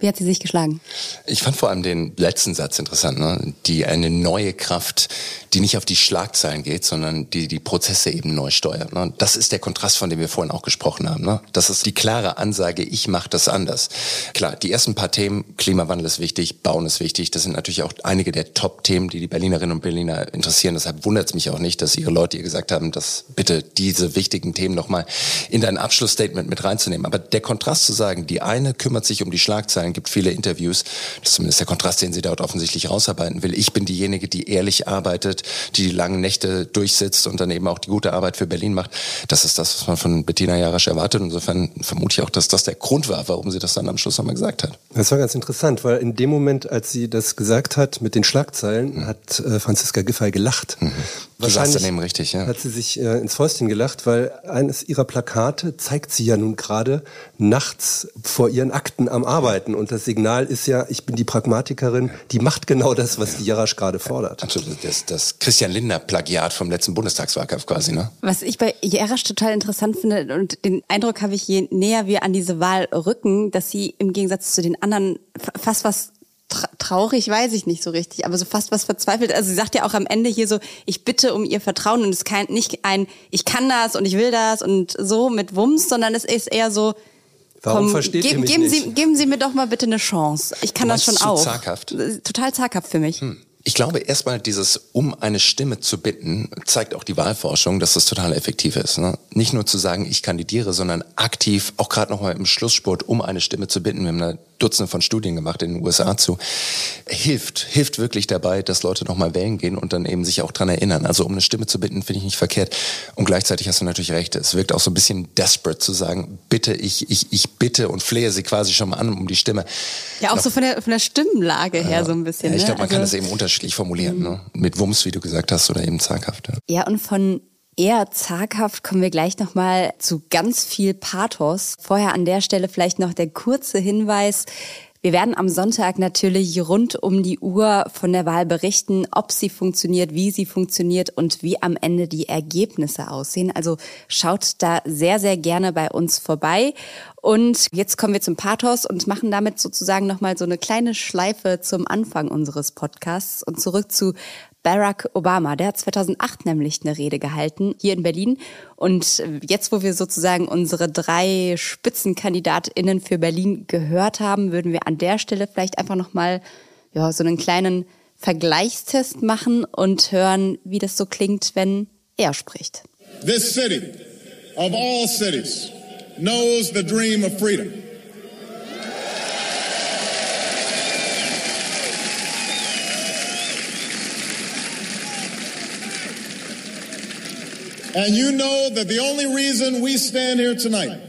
Wie hat sie sich geschlagen? Ich fand vor allem den letzten Satz interessant, ne? die eine neue Kraft, die nicht auf die Schlagzeilen geht, sondern die die Prozesse eben neu steuert. Ne? Das ist der Kontrast, von dem wir vorhin auch gesprochen haben. Ne? Das ist die klare Ansage, ich mache das anders. Klar, die ersten paar Themen, Klimawandel ist wichtig, Bauen ist wichtig, das sind natürlich auch einige der Top-Themen, die die Berlinerinnen und Berliner interessieren. Deshalb wundert es mich auch nicht, dass ihre Leute ihr gesagt haben, dass bitte diese wichtigen Themen nochmal in dein Abschlussstatement mit reinzunehmen. Aber der Kontrast zu sagen, die eine kümmert sich um die Schlagzeilen, gibt viele Interviews, das ist zumindest der Kontrast, den sie dort offensichtlich rausarbeiten will. Ich bin diejenige, die ehrlich arbeitet, die die langen Nächte durchsitzt und dann eben auch die gute Arbeit für Berlin macht. Das ist das, was man von Bettina Jarasch erwartet. Insofern vermute ich auch, dass das der Grund war, warum sie das dann am Schluss nochmal gesagt hat. Das war ganz interessant, weil in dem Moment, als sie das gesagt hat mit den Schlagzeilen, mhm. hat äh, Franziska Giffey gelacht. Mhm. Wahrscheinlich daneben richtig, ja. hat sie sich äh, ins Fäustchen gelacht, weil eines ihrer Plakate zeigt sie ja nun gerade nachts vor ihren Akten am Arbeiten. Und das Signal ist ja, ich bin die Pragmatikerin, die macht genau das, was die Jarasch gerade fordert. Absolut. Das, das Christian Lindner-Plagiat vom letzten Bundestagswahlkampf quasi, ne? Was ich bei Jarasch total interessant finde und den Eindruck habe ich, je näher wir an diese Wahl rücken, dass sie im Gegensatz zu den anderen fast was traurig, weiß ich nicht so richtig, aber so fast was verzweifelt. Also sie sagt ja auch am Ende hier so, ich bitte um ihr Vertrauen und es ist kein, nicht ein, ich kann das und ich will das und so mit Wumms, sondern es ist eher so, Warum komm, versteht ge ihr mich geben nicht? Sie, geben Sie mir doch mal bitte eine Chance. Ich kann das schon auch. Zaghaft? Total zaghaft für mich. Hm. Ich glaube erstmal dieses um eine Stimme zu bitten, zeigt auch die Wahlforschung, dass das total effektiv ist. Ne? Nicht nur zu sagen, ich kandidiere, sondern aktiv, auch gerade nochmal im Schlusssport, um eine Stimme zu bitten. Wir haben da Dutzende von Studien gemacht in den USA zu. Hilft, hilft wirklich dabei, dass Leute nochmal wählen gehen und dann eben sich auch dran erinnern. Also um eine Stimme zu bitten, finde ich nicht verkehrt. Und gleichzeitig hast du natürlich recht. Es wirkt auch so ein bisschen desperate zu sagen, bitte, ich, ich, ich bitte und flehe sie quasi schon mal an um die Stimme. Ja, auch Noch, so von der, von der Stimmenlage her ja, so ein bisschen. Ja, ich glaube, ne? man also, kann das eben unterschiedlich formulieren. Ne? Mit Wumms, wie du gesagt hast, oder eben zaghaft. Ja und von eher zaghaft kommen wir gleich nochmal zu ganz viel Pathos. Vorher an der Stelle vielleicht noch der kurze Hinweis. Wir werden am Sonntag natürlich rund um die Uhr von der Wahl berichten, ob sie funktioniert, wie sie funktioniert und wie am Ende die Ergebnisse aussehen. Also schaut da sehr, sehr gerne bei uns vorbei. Und jetzt kommen wir zum Pathos und machen damit sozusagen nochmal so eine kleine Schleife zum Anfang unseres Podcasts und zurück zu Barack Obama. Der hat 2008 nämlich eine Rede gehalten hier in Berlin. Und jetzt, wo wir sozusagen unsere drei SpitzenkandidatInnen für Berlin gehört haben, würden wir an der Stelle vielleicht einfach nochmal ja, so einen kleinen Vergleichstest machen und hören, wie das so klingt, wenn er spricht. This city of all cities knows the dream of freedom. And you know that the only reason we stand here tonight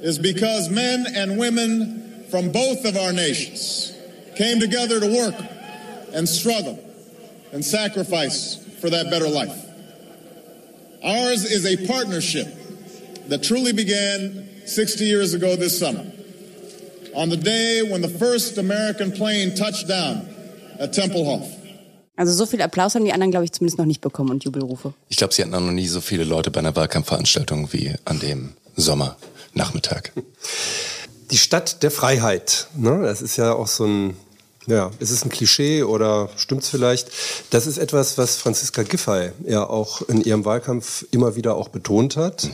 is because men and women from both of our nations came together to work and struggle and sacrifice for that better life. Ours is a partnership that truly began 60 years ago this summer, on the day when the first American plane touched down at Tempelhof. Also so viel Applaus haben die anderen, glaube ich, zumindest noch nicht bekommen und Jubelrufe. Ich glaube, sie hatten auch noch nie so viele Leute bei einer Wahlkampfveranstaltung wie an dem Sommernachmittag. Die Stadt der Freiheit, ne? das ist ja auch so ein, ja, ist es ein Klischee oder stimmt's vielleicht? Das ist etwas, was Franziska Giffey ja auch in ihrem Wahlkampf immer wieder auch betont hat.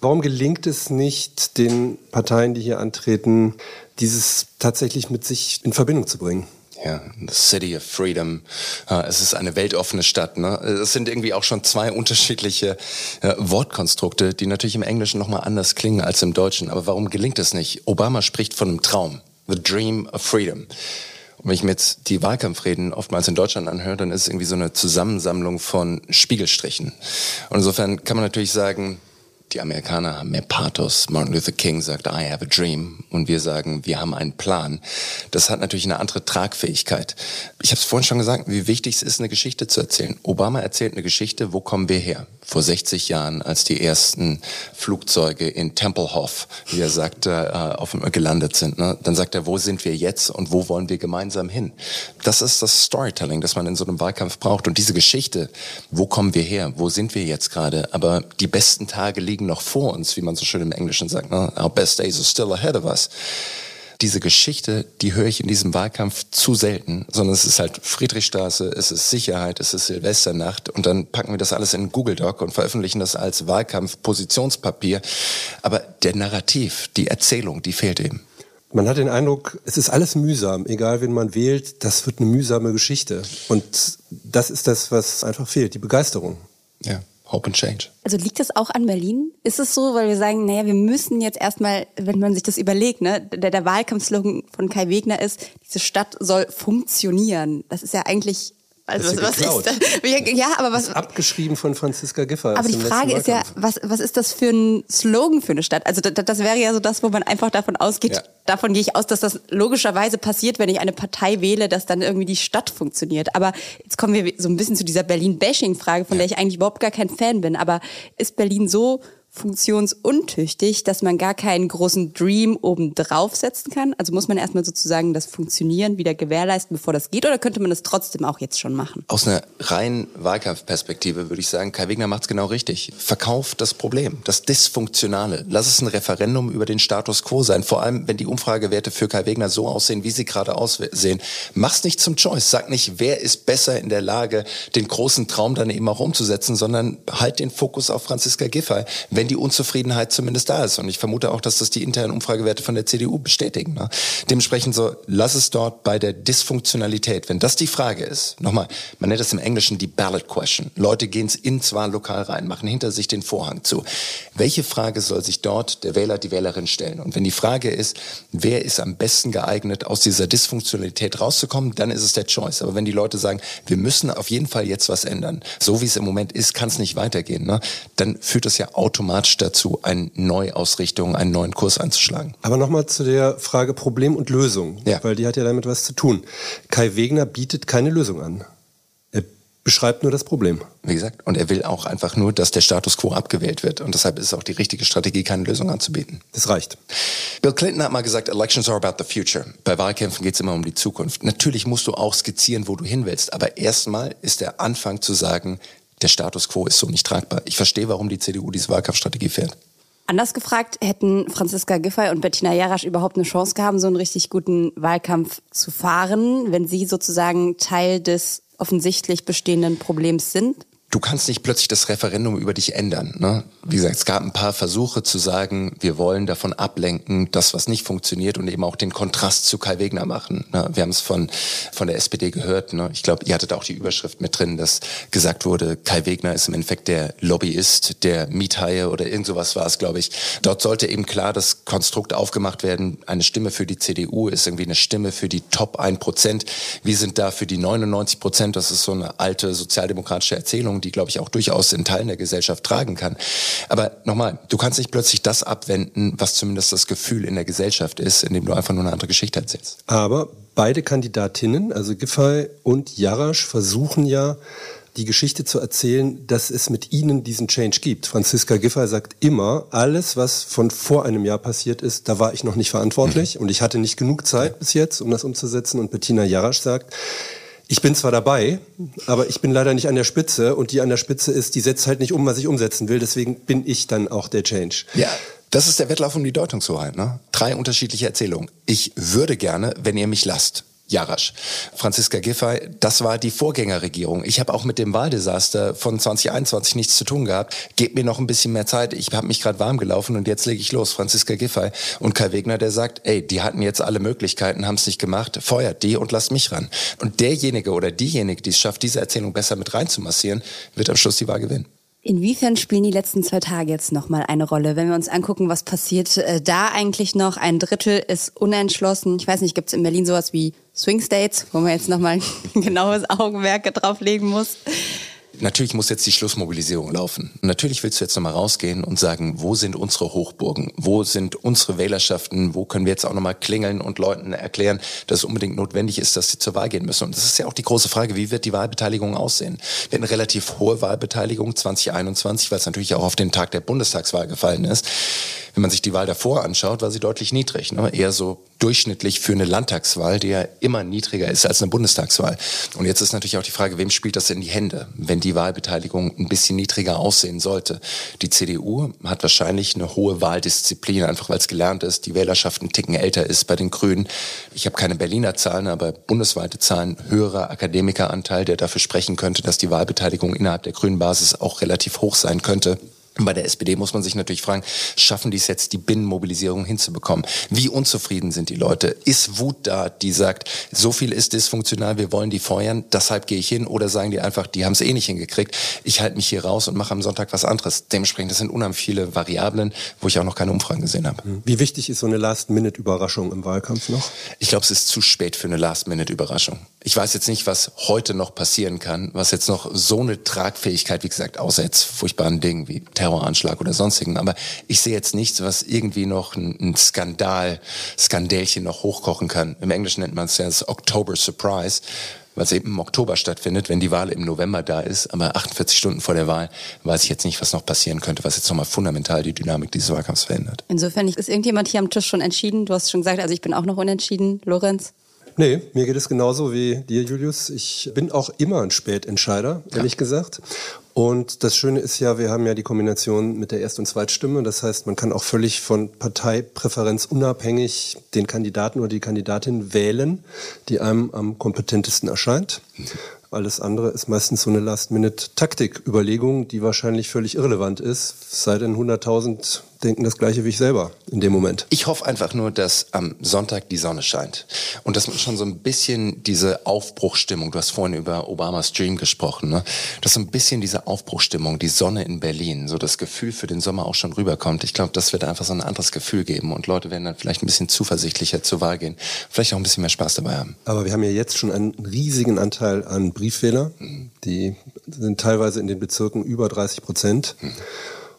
Warum gelingt es nicht den Parteien, die hier antreten, dieses tatsächlich mit sich in Verbindung zu bringen? Ja, the City of Freedom. Äh, Es ist eine weltoffene Stadt. Ne? Es sind irgendwie auch schon zwei unterschiedliche äh, Wortkonstrukte, die natürlich im Englischen nochmal anders klingen als im Deutschen. Aber warum gelingt es nicht? Obama spricht von einem Traum. The Dream of Freedom. Und wenn ich mir jetzt die Wahlkampfreden oftmals in Deutschland anhöre, dann ist es irgendwie so eine Zusammensammlung von Spiegelstrichen. Und insofern kann man natürlich sagen, die Amerikaner haben mehr Pathos. Martin Luther King sagt, I have a dream. Und wir sagen, wir haben einen Plan. Das hat natürlich eine andere Tragfähigkeit. Ich habe es vorhin schon gesagt, wie wichtig es ist, eine Geschichte zu erzählen. Obama erzählt eine Geschichte, wo kommen wir her? Vor 60 Jahren, als die ersten Flugzeuge in Tempelhof, wie er sagte, äh, auf, gelandet sind. Ne? Dann sagt er, wo sind wir jetzt und wo wollen wir gemeinsam hin? Das ist das Storytelling, das man in so einem Wahlkampf braucht. Und diese Geschichte, wo kommen wir her? Wo sind wir jetzt gerade? Aber die besten Tage liegen noch vor uns, wie man so schön im Englischen sagt. Ne? Our best days are still ahead of us. Diese Geschichte, die höre ich in diesem Wahlkampf zu selten, sondern es ist halt Friedrichstraße, es ist Sicherheit, es ist Silvesternacht und dann packen wir das alles in Google Doc und veröffentlichen das als Wahlkampf-Positionspapier. Aber der Narrativ, die Erzählung, die fehlt eben. Man hat den Eindruck, es ist alles mühsam, egal wen man wählt, das wird eine mühsame Geschichte. Und das ist das, was einfach fehlt, die Begeisterung. Ja. Hope and Change. Also liegt das auch an Berlin? Ist es so, weil wir sagen, naja, wir müssen jetzt erstmal, wenn man sich das überlegt, ne, der, der Wahlkampfslogan von Kai Wegner ist, diese Stadt soll funktionieren. Das ist ja eigentlich, also was, ist ja was ist das? Ja, aber was, Abgeschrieben von Franziska Giffey. aber die Frage ist ja, was, was ist das für ein Slogan für eine Stadt? Also das, das wäre ja so das, wo man einfach davon ausgeht, Ja. davon gehe ich aus, dass das logischerweise passiert, wenn ich eine Partei wähle, dass dann irgendwie die Stadt funktioniert. Aber jetzt kommen wir so ein bisschen zu dieser Berlin-Bashing-Frage, von der ich eigentlich überhaupt gar kein Fan bin. Aber ist Berlin so funktionsuntüchtig, dass man gar keinen großen Dream oben drauf setzen kann? Also muss man erstmal sozusagen das Funktionieren wieder gewährleisten, bevor das geht, oder könnte man das trotzdem auch jetzt schon machen? Aus einer reinen Wahlkampfperspektive würde ich sagen, Kai Wegner macht es genau richtig. Verkauft das Problem, das Dysfunktionale. Lass es ein Referendum über den Status quo sein. Vor allem, wenn die Umfragewerte für Kai Wegner so aussehen, wie sie gerade aussehen. Mach's nicht zum Choice. Sag nicht, wer ist besser in der Lage, den großen Traum dann eben auch umzusetzen, sondern halt den Fokus auf Franziska Giffey, wenn die Unzufriedenheit zumindest da ist. Und ich vermute auch, dass das die internen Umfragewerte von der CDU bestätigen. Ne? Dementsprechend so, lass es dort bei der Dysfunktionalität. Wenn das die Frage ist, nochmal, man nennt das im Englischen die Ballot Question. Leute gehen ins Wahllokal rein, machen hinter sich den Vorhang zu. Welche Frage soll sich dort der Wähler, die Wählerin stellen? Und wenn die Frage ist, wer ist am besten geeignet, aus dieser Dysfunktionalität rauszukommen, dann ist es der Choice. Aber wenn die Leute sagen, wir müssen auf jeden Fall jetzt was ändern, so wie es im Moment ist, kann es nicht weitergehen, ne? dann führt das ja automatisch dazu, eine Neuausrichtung, einen neuen Kurs einzuschlagen. Aber nochmal zu der Frage Problem und Lösung, Ja. weil die hat ja damit was zu tun. Kai Wegner bietet keine Lösung an. Er beschreibt nur das Problem. Wie gesagt, und er will auch einfach nur, dass der Status quo abgewählt wird. Und deshalb ist es auch die richtige Strategie, keine Lösung anzubieten. Das reicht. Bill Clinton hat mal gesagt, Elections are about the future. Bei Wahlkämpfen geht es immer um die Zukunft. Natürlich musst du auch skizzieren, wo du hin willst. Aber erstmal ist der Anfang zu sagen, der Status quo ist so nicht tragbar. Ich verstehe, warum die CDU diese Wahlkampfstrategie fährt. Anders gefragt, hätten Franziska Giffey und Bettina Jarasch überhaupt eine Chance gehabt, so einen richtig guten Wahlkampf zu fahren, wenn sie sozusagen Teil des offensichtlich bestehenden Problems sind? Du kannst nicht plötzlich das Referendum über dich ändern. Ne? Wie gesagt, es gab ein paar Versuche zu sagen, wir wollen davon ablenken, das, was nicht funktioniert und eben auch den Kontrast zu Kai Wegner machen. Ne? Wir haben es von, von der SPD gehört. Ne? Ich glaube, ihr hattet auch die Überschrift mit drin, dass gesagt wurde, Kai Wegner ist im Endeffekt der Lobbyist, der Miethaie oder irgend sowas war es, glaube ich. Dort sollte eben klar das Konstrukt aufgemacht werden, eine Stimme für die CDU ist irgendwie eine Stimme für die Top 1 Prozent. Wir sind da für die 99 Prozent. Das ist so eine alte sozialdemokratische Erzählung, die, glaube ich, auch durchaus in Teilen der Gesellschaft tragen kann. Aber nochmal, du kannst nicht plötzlich das abwenden, was zumindest das Gefühl in der Gesellschaft ist, indem du einfach nur eine andere Geschichte erzählst. Aber beide Kandidatinnen, also Giffey und Jarasch, versuchen ja, die Geschichte zu erzählen, dass es mit ihnen diesen Change gibt. Franziska Giffey sagt immer, alles, was von vor einem Jahr passiert ist, da war ich noch nicht verantwortlich mhm. und ich hatte nicht genug Zeit bis jetzt, um das umzusetzen. Und Bettina Jarasch sagt, ich bin zwar dabei, aber ich bin leider nicht an der Spitze und die an der Spitze ist, die setzt halt nicht um, was ich umsetzen will. Deswegen bin ich dann auch der Change. Ja. Das ist der Wettlauf um die Deutungshoheit. Ne? Drei unterschiedliche Erzählungen. Ich würde gerne, wenn ihr mich lasst. Jarasch. Franziska Giffey, das war die Vorgängerregierung. Ich habe auch mit dem Wahldesaster von 2021 nichts zu tun gehabt. Gebt mir noch ein bisschen mehr Zeit. Ich habe mich gerade warm gelaufen und jetzt lege ich los. Franziska Giffey und Kai Wegner, der sagt, ey, die hatten jetzt alle Möglichkeiten, haben es nicht gemacht, feuert die und lasst mich ran. Und derjenige oder diejenige, die es schafft, diese Erzählung besser mit reinzumassieren, wird am Schluss die Wahl gewinnen. Inwiefern spielen die letzten zwei Tage jetzt nochmal eine Rolle? Wenn wir uns angucken, was passiert äh, da eigentlich noch? Ein Drittel ist unentschlossen. Ich weiß nicht, gibt es in Berlin sowas wie Swing States, wo man jetzt nochmal [LAUGHS] ein genaues Augenmerk drauflegen muss? Natürlich muss jetzt die Schlussmobilisierung laufen. Natürlich willst du jetzt nochmal rausgehen und sagen, wo sind unsere Hochburgen? Wo sind unsere Wählerschaften? Wo können wir jetzt auch nochmal klingeln und Leuten erklären, dass es unbedingt notwendig ist, dass sie zur Wahl gehen müssen? Und das ist ja auch die große Frage, wie wird die Wahlbeteiligung aussehen? Wir hatten relativ hohe Wahlbeteiligung 2021, weil es natürlich auch auf den Tag der Bundestagswahl gefallen ist. Wenn man sich die Wahl davor anschaut, war sie deutlich niedrig. Ne? Eher so durchschnittlich für eine Landtagswahl, die ja immer niedriger ist als eine Bundestagswahl. Und jetzt ist natürlich auch die Frage, wem spielt das in die Hände, wenn die Wahlbeteiligung ein bisschen niedriger aussehen sollte? Die CDU hat wahrscheinlich eine hohe Wahldisziplin, einfach weil es gelernt ist, die Wählerschaft ein Ticken älter ist bei den Grünen. Ich habe keine Berliner Zahlen, aber bundesweite Zahlen, höherer Akademikeranteil, der dafür sprechen könnte, dass die Wahlbeteiligung innerhalb der grünen Basis auch relativ hoch sein könnte. Bei der SPD muss man sich natürlich fragen, schaffen die es jetzt, die Binnenmobilisierung hinzubekommen? Wie unzufrieden sind die Leute? Ist Wut da, die sagt, so viel ist dysfunktional, wir wollen die feuern, deshalb gehe ich hin? Oder sagen die einfach, die haben es eh nicht hingekriegt, ich halte mich hier raus und mache am Sonntag was anderes? Dementsprechend, das sind unheimlich viele Variablen, wo ich auch noch keine Umfragen gesehen habe. Wie wichtig ist so eine Last-Minute-Überraschung im Wahlkampf noch? Ich glaube, es ist zu spät für eine Last-Minute-Überraschung. Ich weiß jetzt nicht, was heute noch passieren kann, was jetzt noch so eine Tragfähigkeit, wie gesagt, außer jetzt furchtbaren Dingen wie Terror Terroranschlag oder sonstigen. Aber ich sehe jetzt nichts, was irgendwie noch ein, Skandal, Skandälchen noch hochkochen kann. Im Englischen nennt man es ja das October Surprise weil es eben im Oktober stattfindet, wenn die Wahl im November da ist. Aber 48 Stunden vor der Wahl weiß ich jetzt nicht, was noch passieren könnte, was jetzt nochmal fundamental die Dynamik dieses Wahlkampfs verändert. Insofern ist irgendjemand hier am Tisch schon entschieden. Du hast schon gesagt, also ich bin auch noch unentschieden. Lorenz? Nee, mir geht es genauso wie dir, Julius. Ich bin auch immer ein Spätentscheider, ehrlich ja. gesagt. Und das Schöne ist ja, wir haben ja die Kombination mit der Erst- und Zweitstimme. Das heißt, man kann auch völlig von Parteipräferenz unabhängig den Kandidaten oder die Kandidatin wählen, die einem am kompetentesten erscheint. Alles andere ist meistens so eine Last-Minute-Taktik-Überlegung, die wahrscheinlich völlig irrelevant ist, sei denn 100.000 denken das Gleiche wie ich selber in dem Moment. Ich hoffe einfach nur, dass am Sonntag die Sonne scheint und dass man schon so ein bisschen diese Aufbruchstimmung, du hast vorhin über Obamas Dream gesprochen, ne? dass so ein bisschen diese Aufbruchstimmung, die Sonne in Berlin, so das Gefühl für den Sommer auch schon rüberkommt. Ich glaube, das wird einfach so ein anderes Gefühl geben und Leute werden dann vielleicht ein bisschen zuversichtlicher zur Wahl gehen, vielleicht auch ein bisschen mehr Spaß dabei haben. Aber wir haben ja jetzt schon einen riesigen Anteil an Briefwähler, mhm. die sind teilweise in den Bezirken über 30 Prozent. Mhm.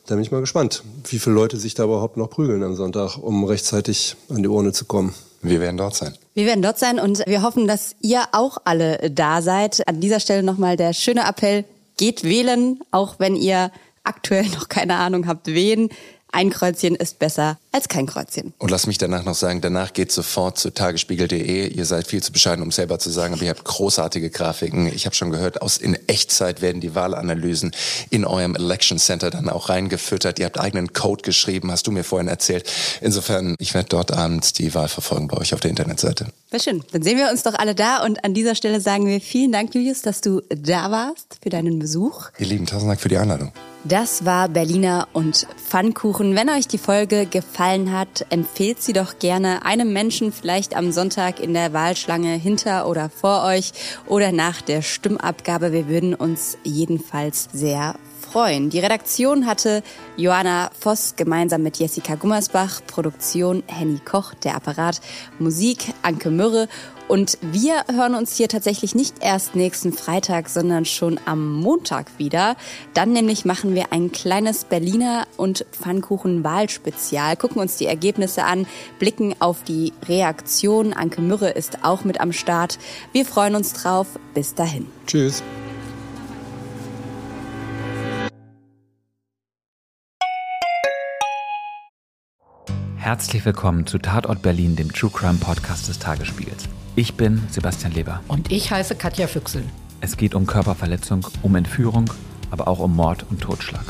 Da bin ich mal gespannt, wie viele Leute sich da überhaupt noch prügeln am Sonntag, um rechtzeitig an die Urne zu kommen. Wir werden dort sein. Wir werden dort sein und wir hoffen, dass ihr auch alle da seid. An dieser Stelle nochmal der schöne Appell, geht wählen, auch wenn ihr aktuell noch keine Ahnung habt, wen. Ein Kreuzchen ist besser als kein Kreuzchen. Und lass mich danach noch sagen, danach geht sofort zu tagesspiegel.de. Ihr seid viel zu bescheiden, um selber zu sagen, aber ihr habt großartige Grafiken. Ich habe schon gehört, aus in Echtzeit werden die Wahlanalysen in eurem Election Center dann auch reingefüttert. Ihr habt eigenen Code geschrieben, hast du mir vorhin erzählt. Insofern, ich werde dort abends die Wahl verfolgen bei euch auf der Internetseite. Sehr schön. Dann sehen wir uns doch alle da und an dieser Stelle sagen wir vielen Dank, Julius, dass du da warst für deinen Besuch. Ihr Lieben, tausend Dank für die Einladung. Das war Berliner und Pfannkuchen. Wenn euch die Folge gefallen hat, empfehlt sie doch gerne einem Menschen vielleicht am Sonntag in der Wahlschlange hinter oder vor euch oder nach der Stimmabgabe. Wir würden uns jedenfalls sehr freuen. Die Redaktion hatte Johanna Voss gemeinsam mit Jessica Gummersbach, Produktion Henny Koch, der Apparat, Musik Anke Mürre und wir hören uns hier tatsächlich nicht erst nächsten Freitag, sondern schon am Montag wieder. Dann nämlich machen wir ein kleines Berliner und Pfannkuchen-Wahlspezial, gucken uns die Ergebnisse an, blicken auf die Reaktion. Anke Mürre ist auch mit am Start. Wir freuen uns drauf. Bis dahin. Tschüss. Herzlich willkommen zu Tatort Berlin, dem True Crime Podcast des Tagesspiegels. Ich bin Sebastian Leber. Und ich heiße Katja Füchsel. Es geht um Körperverletzung, um Entführung, aber auch um Mord und Totschlag.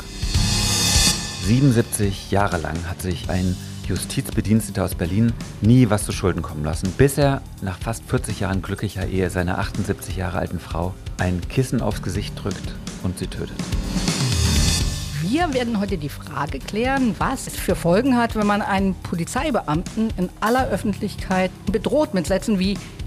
77 Jahre lang hat sich ein Justizbediensteter aus Berlin nie was zu Schulden kommen lassen, bis er nach fast 40 Jahren glücklicher Ehe seiner 78 Jahre alten Frau ein Kissen aufs Gesicht drückt und sie tötet. Wir werden heute die Frage klären, was es für Folgen hat, wenn man einen Polizeibeamten in aller Öffentlichkeit bedroht mit Sätzen wie